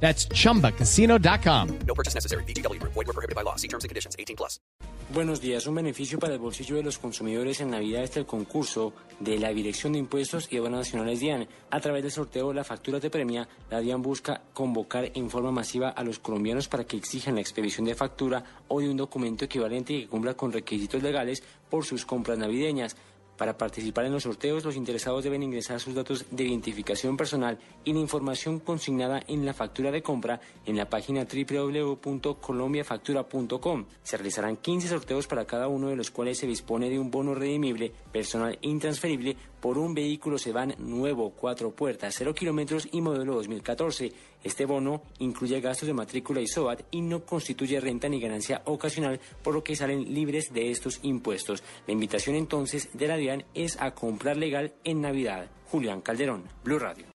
That's chumbacasino.com. No purchase necessary. BGW. Void were prohibited by law. See terms and conditions. 18 plus. Buenos días. Un beneficio para el bolsillo de los consumidores en Navidad está el concurso de la Dirección de Impuestos y Aduanas Nacionales DIAN. A través del sorteo de la factura de premia, la DIAN busca convocar en forma masiva a los colombianos para que exijan la expedición de factura o de un documento equivalente que cumpla con requisitos legales por sus compras navideñas. Para participar en los sorteos, los interesados deben ingresar sus datos de identificación personal y la información consignada en la factura de compra en la página www.colombiafactura.com. Se realizarán 15 sorteos para cada uno de los cuales se dispone de un bono redimible personal intransferible por un vehículo sedán nuevo, cuatro puertas, 0 kilómetros y modelo 2014. Este bono incluye gastos de matrícula y SOAT y no constituye renta ni ganancia ocasional, por lo que salen libres de estos impuestos. La invitación entonces de la Es a comprar legal en Navidad. Julián Calderón, Blue Radio.